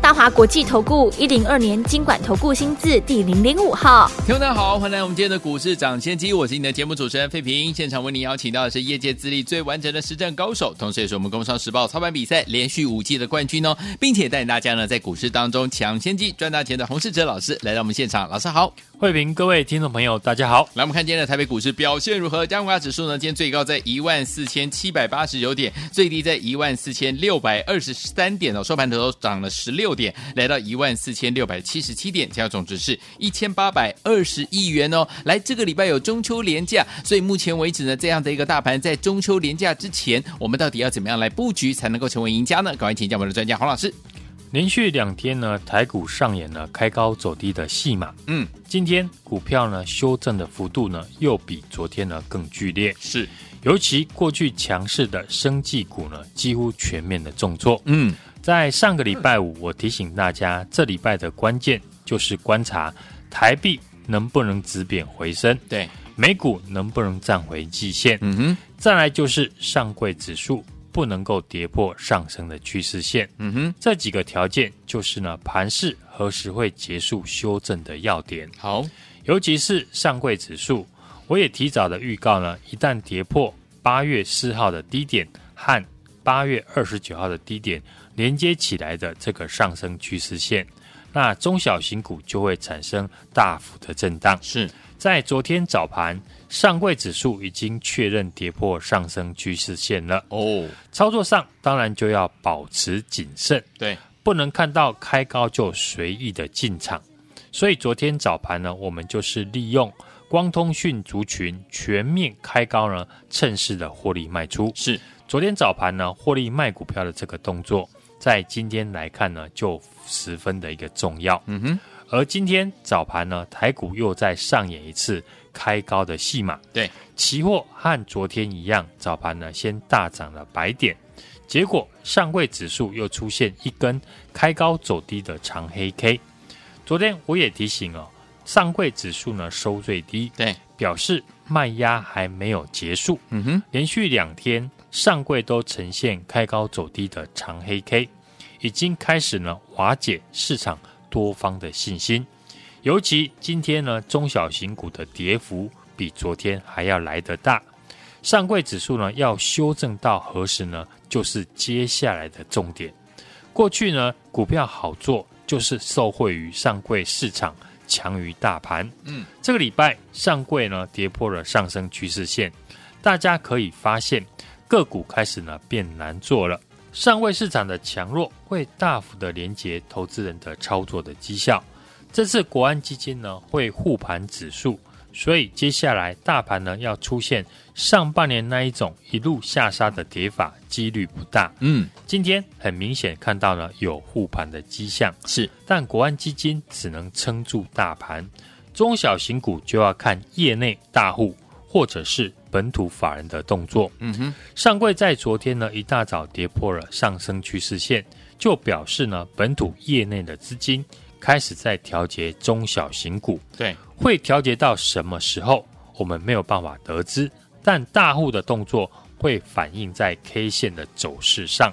大华国际投顾一零二年金管投顾新字第零零五号，听众大家好，欢迎来我们今天的股市涨先机，我是你的节目主持人费平。现场为您邀请到的是业界资历最完整的实战高手，同时也是我们工商时报操盘比赛连续五季的冠军哦，并且带领大家呢在股市当中抢先机赚大钱的洪世哲老师来到我们现场，老师好。慧平，各位听众朋友，大家好。来，我们看今天的台北股市表现如何？加权指数呢？今天最高在一万四千七百八十九点，最低在一万四千六百二十三点哦。收盘的时候涨了十六点，来到一万四千六百七十七点，成交总值是一千八百二十亿元哦。来，这个礼拜有中秋连假，所以目前为止呢，这样的一个大盘在中秋连假之前，我们到底要怎么样来布局才能够成为赢家呢？赶快请教我们的专家黄老师。连续两天呢，台股上演了开高走低的戏码。嗯，今天股票呢修正的幅度呢，又比昨天呢更剧烈。是，尤其过去强势的生技股呢，几乎全面的重挫。嗯，在上个礼拜五，我提醒大家，这礼拜的关键就是观察台币能不能止贬回升，对，美股能不能站回季线。嗯哼，再来就是上柜指数。不能够跌破上升的趋势线，嗯哼，这几个条件就是呢，盘势何时会结束修正的要点。好，尤其是上柜指数，我也提早的预告呢，一旦跌破八月四号的低点和八月二十九号的低点连接起来的这个上升趋势线，那中小型股就会产生大幅的震荡。是在昨天早盘。上柜指数已经确认跌破上升趋势线了哦，操作上当然就要保持谨慎，对，不能看到开高就随意的进场。所以昨天早盘呢，我们就是利用光通讯族群全面开高呢，趁势的获利卖出。是，昨天早盘呢，获利卖股票的这个动作，在今天来看呢，就十分的一个重要。嗯哼，而今天早盘呢，台股又再上演一次。开高的戏码，对，期货和昨天一样，早盘呢先大涨了百点，结果上柜指数又出现一根开高走低的长黑 K。昨天我也提醒哦，上柜指数呢收最低，对，表示卖压还没有结束。嗯哼，连续两天上柜都呈现开高走低的长黑 K，已经开始呢瓦解市场多方的信心。尤其今天呢，中小型股的跌幅比昨天还要来得大。上柜指数呢，要修正到何时呢？就是接下来的重点。过去呢，股票好做就是受惠于上柜市场强于大盘。嗯，这个礼拜上柜呢跌破了上升趋势线，大家可以发现个股开始呢变难做了。上位市场的强弱会大幅的连接投资人的操作的绩效。这次国安基金呢会护盘指数，所以接下来大盘呢要出现上半年那一种一路下杀的跌法几率不大。嗯，今天很明显看到呢有护盘的迹象，是，但国安基金只能撑住大盘，中小型股就要看业内大户或者是本土法人的动作。嗯哼，上柜在昨天呢一大早跌破了上升趋势线，就表示呢本土业内的资金。开始在调节中小型股，对，会调节到什么时候，我们没有办法得知。但大户的动作会反映在 K 线的走势上。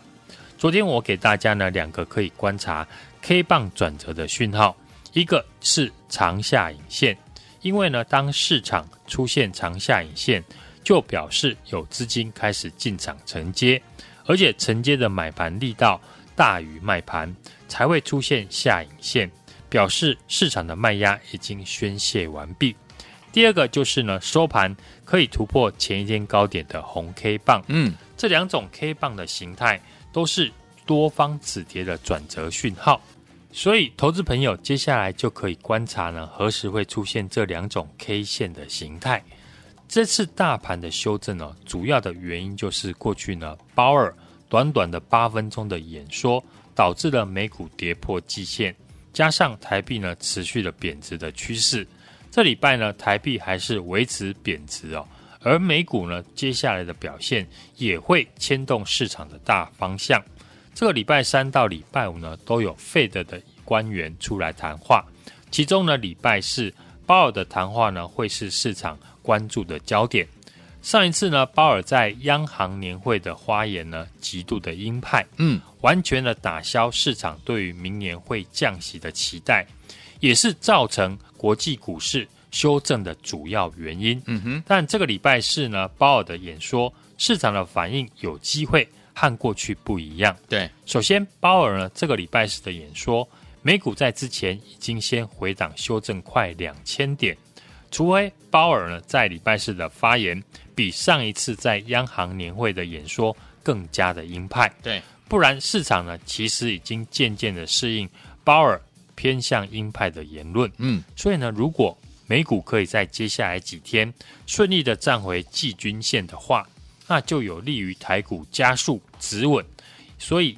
昨天我给大家呢两个可以观察 K 棒转折的讯号，一个是长下影线，因为呢当市场出现长下影线，就表示有资金开始进场承接，而且承接的买盘力道大于卖盘，才会出现下影线。表示市场的卖压已经宣泄完毕。第二个就是呢，收盘可以突破前一天高点的红 K 棒。嗯，这两种 K 棒的形态都是多方止跌的转折讯号。所以，投资朋友接下来就可以观察呢，何时会出现这两种 K 线的形态。这次大盘的修正呢，主要的原因就是过去呢，鲍尔短短的八分钟的演说，导致了美股跌破季线。加上台币呢持续的贬值的趋势，这礼拜呢台币还是维持贬值哦，而美股呢，接下来的表现也会牵动市场的大方向。这个礼拜三到礼拜五呢，都有 Fed 的官员出来谈话，其中呢，礼拜四鲍尔的谈话呢，会是市场关注的焦点。上一次呢，鲍尔在央行年会的发言呢，极度的鹰派，嗯，完全的打消市场对于明年会降息的期待，也是造成国际股市修正的主要原因。嗯哼，但这个礼拜四呢，鲍尔的演说，市场的反应有机会和过去不一样。对，首先鲍尔呢，这个礼拜四的演说，美股在之前已经先回档修正快两千点。除非鲍尔呢在礼拜四的发言比上一次在央行年会的演说更加的鹰派，对，不然市场呢其实已经渐渐的适应鲍尔偏向鹰派的言论，嗯，所以呢，如果美股可以在接下来几天顺利的站回季均线的话，那就有利于台股加速止稳，所以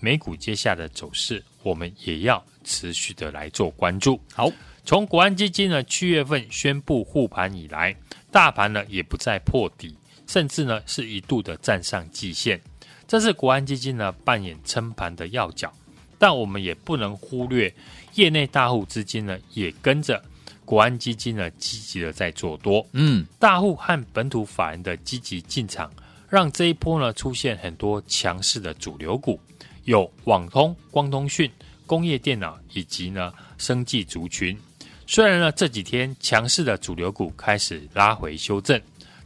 美股接下的走势我们也要持续的来做关注，好。从国安基金呢七月份宣布护盘以来，大盘呢也不再破底，甚至呢是一度的站上季线，这是国安基金呢扮演撑盘的要角。但我们也不能忽略，业内大户资金呢也跟着国安基金呢积极的在做多。嗯，大户和本土法人的积极进场，让这一波呢出现很多强势的主流股，有网通、光通讯、工业电脑以及呢生技族群。虽然呢这几天强势的主流股开始拉回修正，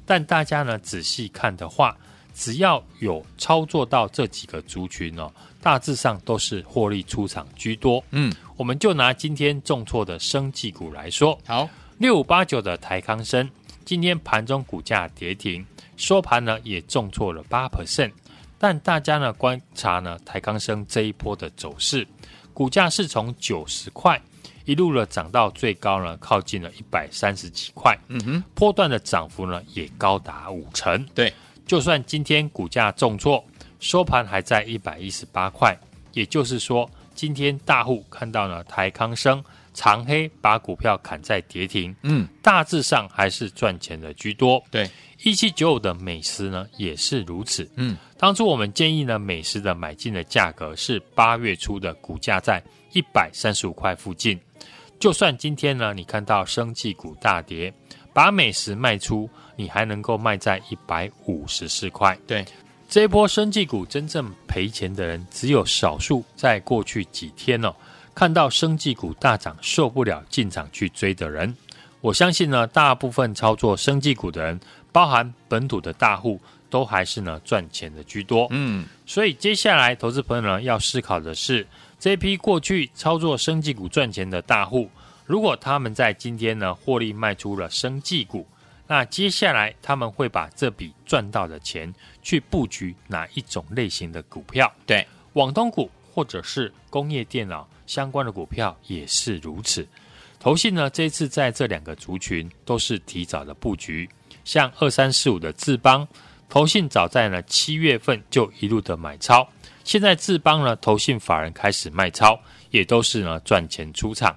但大家呢仔细看的话，只要有操作到这几个族群哦，大致上都是获利出场居多。嗯，我们就拿今天重挫的生技股来说，好，六五八九的台康生，今天盘中股价跌停，收盘呢也重挫了八 percent，但大家呢观察呢台康生这一波的走势，股价是从九十块。一路呢涨到最高呢，靠近了一百三十几块。嗯哼，波段的涨幅呢也高达五成。对，就算今天股价重挫，收盘还在一百一十八块，也就是说，今天大户看到了台康生长黑把股票砍在跌停。嗯，大致上还是赚钱的居多。对，一七九五的美食呢也是如此。嗯，当初我们建议呢美食的买进的价格是八月初的股价在一百三十五块附近。就算今天呢，你看到生技股大跌，把美食卖出，你还能够卖在一百五十四块。对，这一波生技股真正赔钱的人，只有少数。在过去几天哦，看到生技股大涨，受不了进场去追的人，我相信呢，大部分操作生技股的人，包含本土的大户，都还是呢赚钱的居多。嗯，所以接下来投资朋友呢，要思考的是。这批过去操作生技股赚钱的大户，如果他们在今天呢获利卖出了生技股，那接下来他们会把这笔赚到的钱去布局哪一种类型的股票？对，网通股或者是工业电脑相关的股票也是如此。投信呢这次在这两个族群都是提早的布局，像二三四五的智邦，投信早在呢七月份就一路的买超。现在智邦呢，投信法人开始卖超，也都是呢赚钱出场。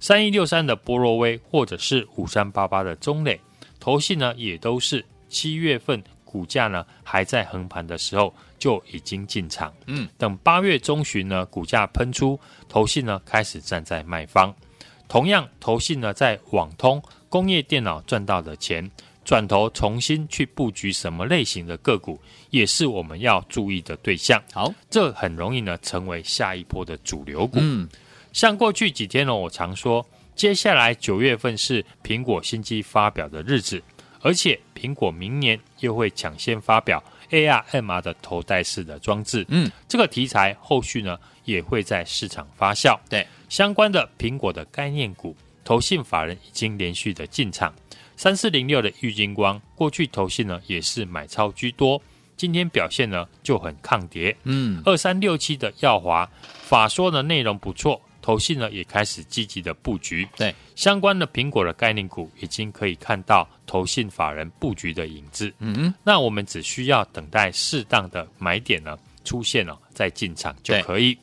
三一六三的波若威，或者是五三八八的中磊，投信呢也都是七月份股价呢还在横盘的时候就已经进场。嗯，等八月中旬呢股价喷出，投信呢开始站在卖方。同样，投信呢在网通、工业电脑赚到的钱。转头重新去布局什么类型的个股，也是我们要注意的对象。好，这很容易呢成为下一波的主流股。嗯，像过去几天呢，我常说，接下来九月份是苹果新机发表的日子，而且苹果明年又会抢先发表 AR、MR 的头戴式的装置。嗯，这个题材后续呢也会在市场发酵。对，相关的苹果的概念股，投信法人已经连续的进场。三四零六的玉金光，过去投信呢也是买超居多，今天表现呢就很抗跌。嗯，二三六七的耀华，法说的内容不错，投信呢也开始积极的布局。对，相关的苹果的概念股，已经可以看到投信法人布局的影子。嗯嗯，那我们只需要等待适当的买点呢出现了，再进场就可以。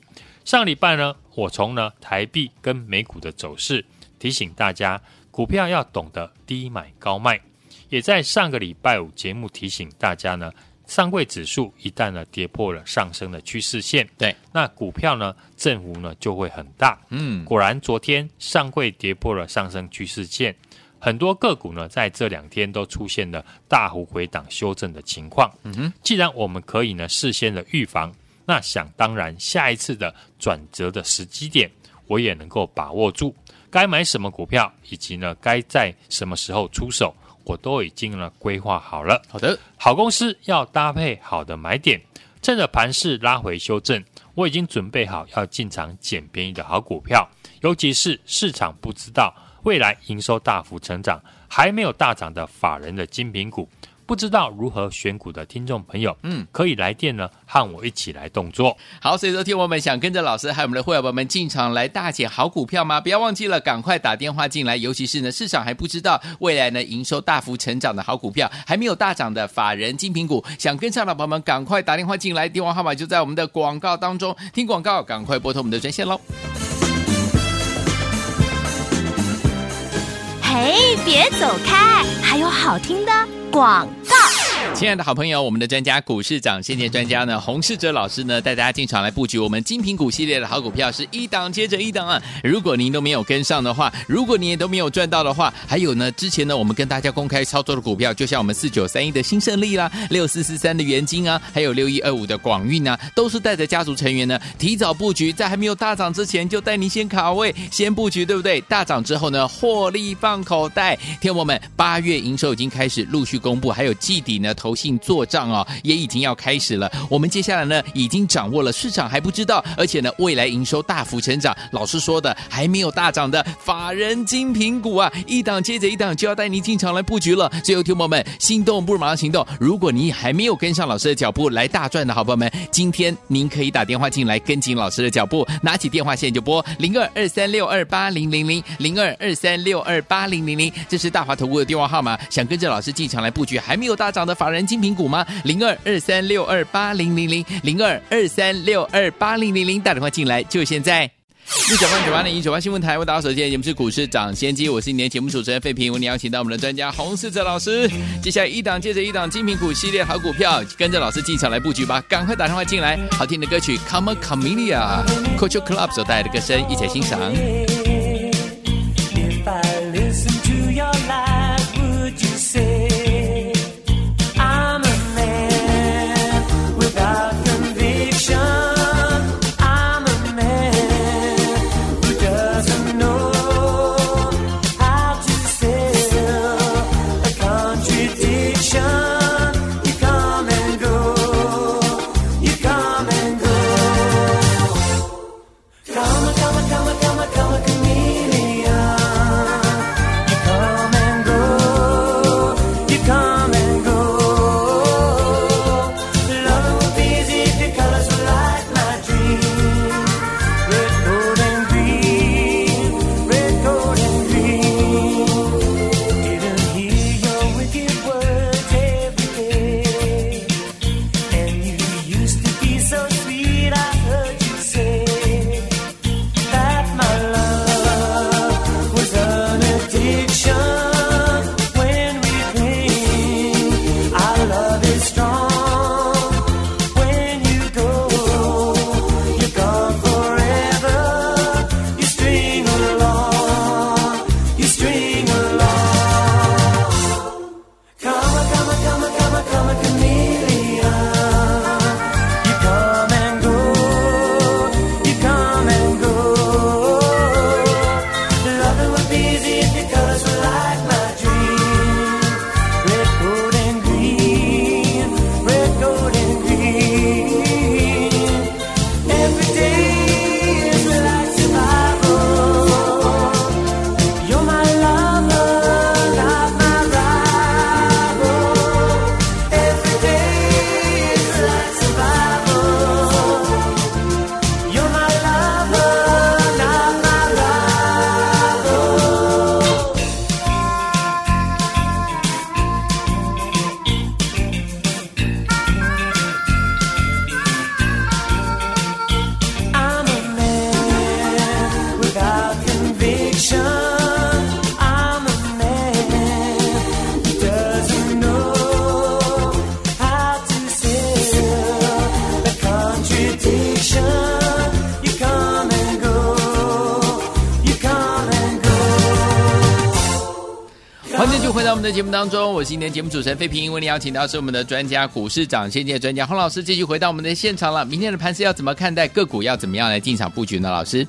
上礼拜呢，我从呢台币跟美股的走势提醒大家。股票要懂得低买高卖，也在上个礼拜五节目提醒大家呢，上柜指数一旦呢跌破了上升的趋势线，对，那股票呢振幅呢就会很大。嗯，果然昨天上柜跌破了上升趋势线，很多个股呢在这两天都出现了大幅回档修正的情况。嗯哼，既然我们可以呢事先的预防，那想当然下一次的转折的时机点，我也能够把握住。该买什么股票，以及呢该在什么时候出手。我都已经呢规划好了。好的，好公司要搭配好的买点，趁着盘势拉回修正，我已经准备好要进场捡便宜的好股票。尤其是市场不知道未来营收大幅成长，还没有大涨的法人的精品股。不知道如何选股的听众朋友，嗯，可以来电呢，和我一起来动作。好，所以说听我们想跟着老师还有我们的会员朋友们进场来大捡好股票吗？不要忘记了，赶快打电话进来。尤其是呢，市场还不知道未来呢营收大幅成长的好股票，还没有大涨的法人精品股，想跟上的朋友们赶快打电话进来，电话号码就在我们的广告当中。听广告，赶快拨通我们的专线喽。嘿，别走开，还有好听的广告。亲爱的好朋友，我们的专家股市长先见专家呢，洪世哲老师呢，带大家进场来布局我们精品股系列的好股票，是一档接着一档啊！如果您都没有跟上的话，如果您也都没有赚到的话，还有呢，之前呢，我们跟大家公开操作的股票，就像我们四九三一的新胜利啦，六四四三的元金啊，还有六一二五的广运啊，都是带着家族成员呢，提早布局，在还没有大涨之前，就带您先卡位，先布局，对不对？大涨之后呢，获利放口袋。天我们八月营收已经开始陆续公布，还有季底呢。投信做账哦，也已经要开始了。我们接下来呢，已经掌握了市场还不知道，而且呢，未来营收大幅成长。老师说的还没有大涨的法人精品股啊，一档接着一档就要带你进场来布局了。最后，听友们心动不如马上行动。如果你还没有跟上老师的脚步来大赚的好朋友们，今天您可以打电话进来跟紧老师的脚步，拿起电话线就拨零二二三六二八零零零零二二三六二八零零零，这是大华投顾的电话号码。想跟着老师进场来布局还没有大涨的法。人精品股吗？零二二三六二八零零零零二二三六二八零零零，打电话进来就现在。一九八九八零一九八新闻台，为大家所见节目是股市涨先机，我是你的节目主持人费平，为你邀请到我们的专家洪世哲老师。接下来一档接着一档精品股系列好股票，跟着老师进场来布局吧，赶快打电话进来。好听的歌曲，Come on Camelia》，Culture Club 所带来的歌声，一起来欣赏。节目当中，我是今天节目主持人费平，为您邀请到是我们的专家股市长先机专家洪老师，继续回到我们的现场了。明天的盘势要怎么看待？个股要怎么样来进场布局呢？老师？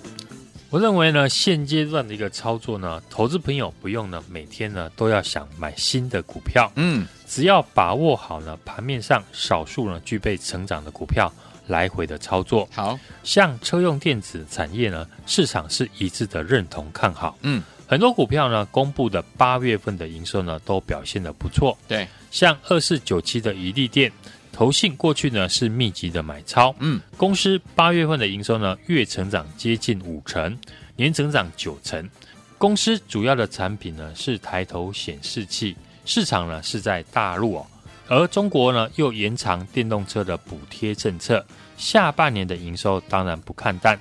我认为呢，现阶段的一个操作呢，投资朋友不用呢每天呢都要想买新的股票，嗯，只要把握好呢盘面上少数呢具备成长的股票，来回的操作。好，像车用电子产业呢，市场是一致的认同看好，嗯，很多股票呢公布的八月份的营收呢都表现的不错，对，像二四九七的宜利店。投信过去呢是密集的买超，嗯，公司八月份的营收呢月成长接近五成，年成长九成。公司主要的产品呢是抬头显示器，市场呢是在大陆哦，而中国呢又延长电动车的补贴政策，下半年的营收当然不看淡。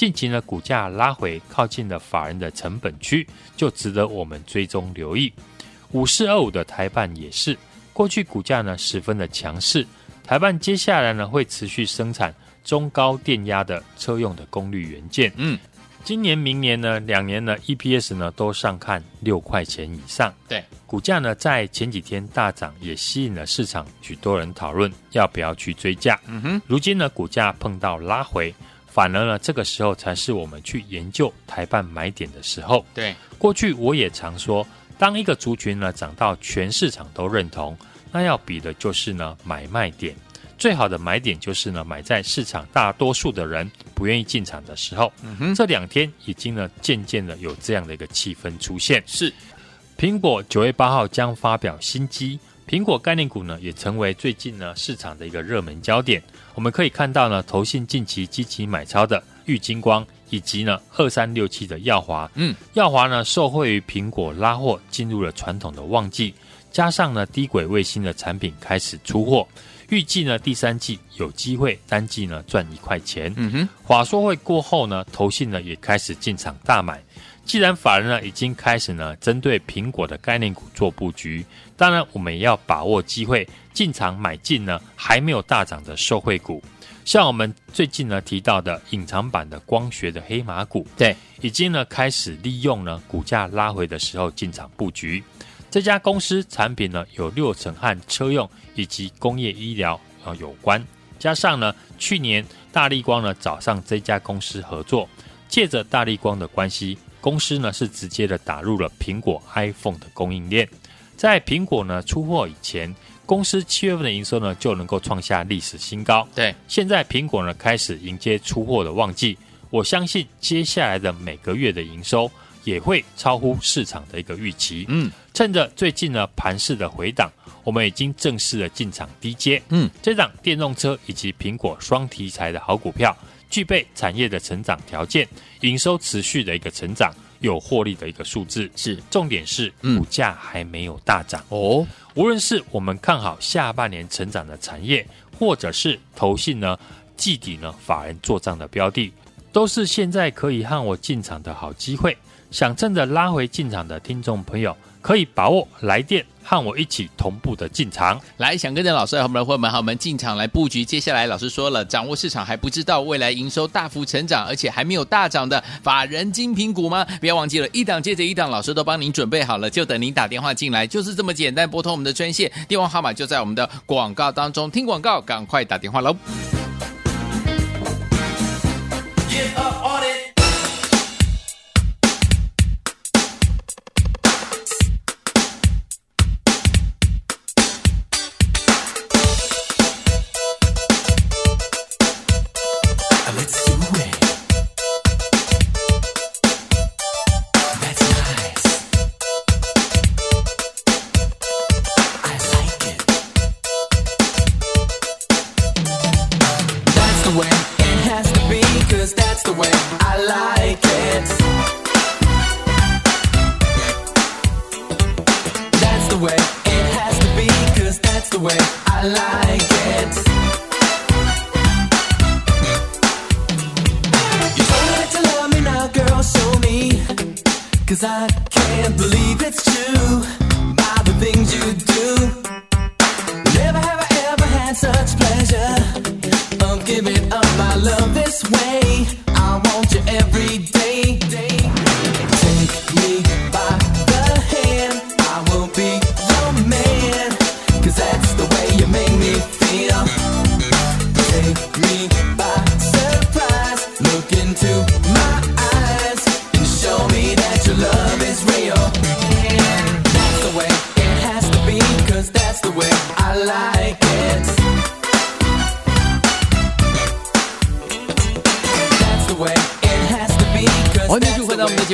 近期呢股价拉回靠近了法人的成本区，就值得我们追踪留意。五四二五的台办也是。过去股价呢十分的强势，台办接下来呢会持续生产中高电压的车用的功率元件。嗯，今年、明年呢两年呢 EPS 呢都上看六块钱以上。对，股价呢在前几天大涨，也吸引了市场许多人讨论要不要去追价。嗯哼，如今呢股价碰到拉回，反而呢这个时候才是我们去研究台半买点的时候。对，过去我也常说。当一个族群呢涨到全市场都认同，那要比的就是呢买卖点。最好的买点就是呢买在市场大多数的人不愿意进场的时候。嗯哼，这两天已经呢渐渐的有这样的一个气氛出现。是，苹果九月八号将发表新机，苹果概念股呢也成为最近呢市场的一个热门焦点。我们可以看到呢，投信近期积极买超的玉金光。以及呢，二三六七的耀华，嗯，耀华呢，受惠于苹果拉货进入了传统的旺季，加上呢，低轨卫星的产品开始出货，预计呢，第三季有机会单季呢赚一块钱。嗯哼，华说会过后呢，投信呢也开始进场大买。既然法人呢已经开始呢针对苹果的概念股做布局，当然我们也要把握机会进场买进呢还没有大涨的受惠股。像我们最近呢提到的隐藏版的光学的黑马股，对，已经呢开始利用呢股价拉回的时候进场布局。这家公司产品呢有六成和车用以及工业医疗啊有关，加上呢去年大立光呢找上这家公司合作，借着大立光的关系，公司呢是直接的打入了苹果 iPhone 的供应链，在苹果呢出货以前。公司七月份的营收呢就能够创下历史新高。对，现在苹果呢开始迎接出货的旺季，我相信接下来的每个月的营收也会超乎市场的一个预期。嗯，趁着最近呢盘势的回档，我们已经正式的进场低阶。嗯，这档电动车以及苹果双题材的好股票，具备产业的成长条件，营收持续的一个成长。有获利的一个数字是，重点是股价还没有大涨哦。无论是我们看好下半年成长的产业，或者是投信呢、季底呢法人做账的标的，都是现在可以和我进场的好机会。想趁着拉回进场的听众朋友，可以把握来电。和我一起同步的进场，来想跟着老师和我们的伙伴们，好，我们进场来布局。接下来老师说了，掌握市场还不知道未来营收大幅成长，而且还没有大涨的法人精品股吗？不要忘记了，一档接着一档，老师都帮您准备好了，就等您打电话进来，就是这么简单。拨通我们的专线，电话号码就在我们的广告当中。听广告，赶快打电话喽！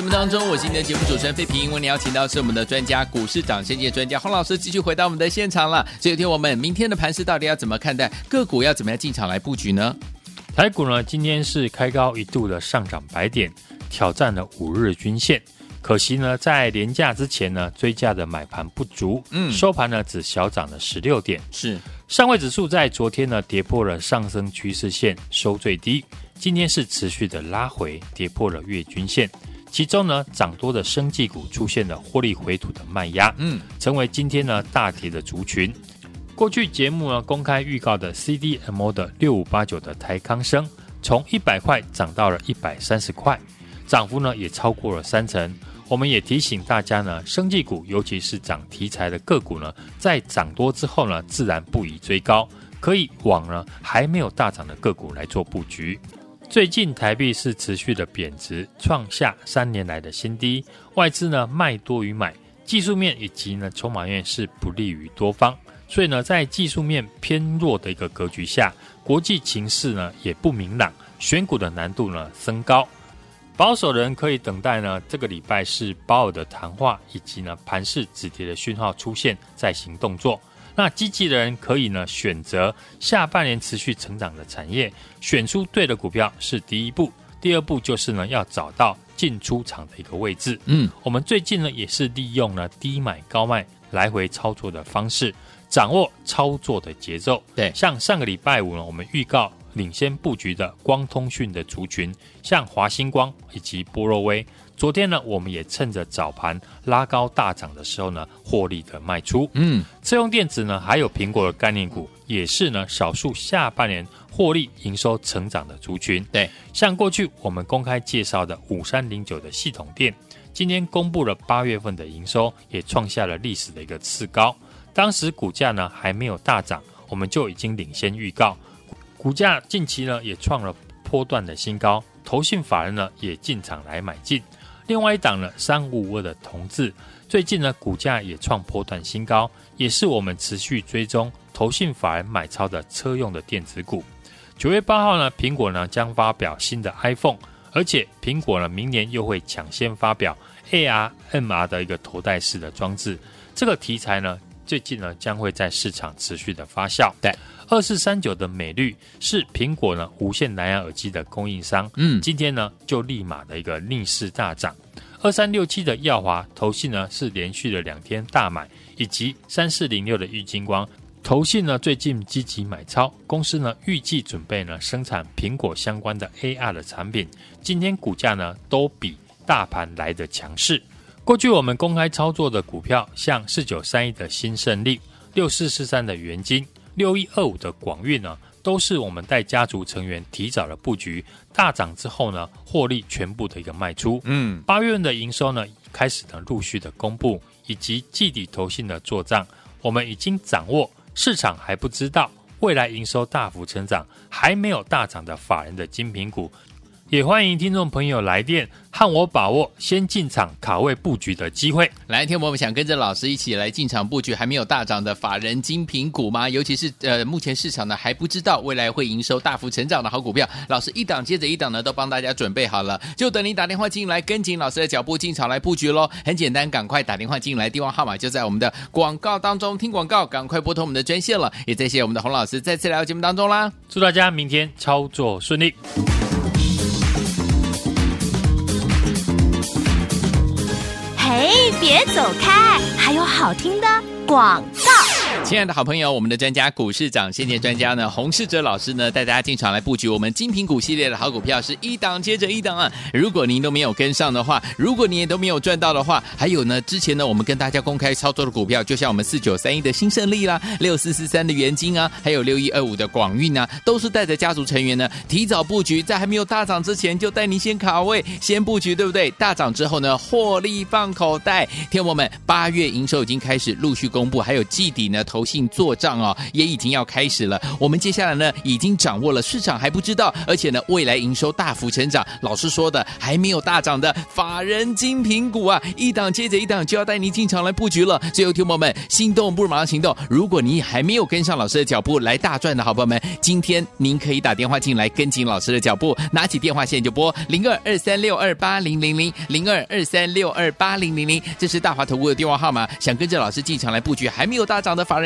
目当中，我是你的节目主持人费平。为您邀请到是我们的专家股市涨先界专家洪老师，继续回到我们的现场了。所以，听我们明天的盘势到底要怎么看待？个股要怎么样进场来布局呢？台股呢，今天是开高一度的上涨百点，挑战了五日均线。可惜呢，在连价之前呢，追价的买盘不足，嗯收盘呢只小涨了十六点。是上位指数在昨天呢跌破了上升趋势线，收最低。今天是持续的拉回，跌破了月均线。其中呢，涨多的生技股出现了获利回吐的卖压，嗯，成为今天呢大跌的族群。过去节目呢公开预告的 CDMO 的六五八九的台康生，从一百块涨到了一百三十块，涨幅呢也超过了三成。我们也提醒大家呢，生技股尤其是涨题材的个股呢，在涨多之后呢，自然不宜追高，可以往呢还没有大涨的个股来做布局。最近台币是持续的贬值，创下三年来的新低，外资呢卖多于买，技术面以及呢筹码面是不利于多方，所以呢在技术面偏弱的一个格局下，国际情势呢也不明朗，选股的难度呢升高。保守人可以等待呢，这个礼拜是鲍尔的谈话，以及呢盘势止跌的讯号出现，再行动作。那积极的人可以呢选择下半年持续成长的产业，选出对的股票是第一步。第二步就是呢要找到进出场的一个位置。嗯，我们最近呢也是利用呢低买高卖来回操作的方式，掌握操作的节奏。对像上个礼拜五呢，我们预告。领先布局的光通讯的族群，像华星光以及波若威。昨天呢，我们也趁着早盘拉高大涨的时候呢，获利的卖出。嗯，车用电子呢，还有苹果的概念股，也是呢少数下半年获利营收成长的族群。对，像过去我们公开介绍的五三零九的系统店，今天公布了八月份的营收，也创下了历史的一个次高。当时股价呢还没有大涨，我们就已经领先预告。股价近期呢也创了波段的新高，投信法人呢也进场来买进。另外一档呢三五五二的同质，最近呢股价也创破段新高，也是我们持续追踪投信法人买超的车用的电子股。九月八号呢，苹果呢将发表新的 iPhone，而且苹果呢明年又会抢先发表 AR、MR 的一个头戴式的装置。这个题材呢最近呢将会在市场持续的发酵。对。二四三九的美绿是苹果呢无线蓝牙耳机的供应商，嗯，今天呢就立马的一个逆势大涨。二三六七的耀华投信呢是连续的两天大买，以及三四零六的玉金光投信呢最近积极买超，公司呢预计准备呢生产苹果相关的 AR 的产品，今天股价呢都比大盘来得强势。过去我们公开操作的股票，像四九三一的新胜利、六四四三的元金。六一二五的广运呢，都是我们带家族成员提早的布局，大涨之后呢，获利全部的一个卖出。嗯，八月份的营收呢，开始呢陆续的公布，以及季底投信的做账，我们已经掌握，市场还不知道未来营收大幅成长，还没有大涨的法人的精品股。也欢迎听众朋友来电和我把握先进场卡位布局的机会。来，听我们想跟着老师一起来进场布局还没有大涨的法人精品股吗？尤其是呃，目前市场呢还不知道未来会营收大幅成长的好股票，老师一档接着一档呢都帮大家准备好了，就等你打电话进来跟紧老师的脚步进场来布局喽。很简单，赶快打电话进来，电话号码就在我们的广告当中。听广告，赶快拨通我们的专线了。也谢谢我们的洪老师再次来到节目当中啦。祝大家明天操作顺利。别走开，还有好听的广告。亲爱的好朋友，我们的专家股市长先见专家呢，洪世哲老师呢，带大家进场来布局我们精品股系列的好股票，是一档接着一档啊！如果您都没有跟上的话，如果你也都没有赚到的话，还有呢，之前呢，我们跟大家公开操作的股票，就像我们四九三一的新胜利啦，六四四三的元金啊，还有六一二五的广运啊，都是带着家族成员呢，提早布局，在还没有大涨之前，就带您先卡位，先布局，对不对？大涨之后呢，获利放口袋。天我们，八月营收已经开始陆续公布，还有季底呢。投信做账哦，也已经要开始了。我们接下来呢，已经掌握了市场还不知道，而且呢，未来营收大幅成长。老师说的还没有大涨的法人精品股啊，一档接着一档就要带你进场来布局了。最后，听朋友们，心动不如马上行动。如果你还没有跟上老师的脚步来大赚的好朋友们，今天您可以打电话进来跟紧老师的脚步，拿起电话线就拨零二二三六二八零零零零二二三六二八零零零，这是大华投顾的电话号码。想跟着老师进场来布局还没有大涨的法人。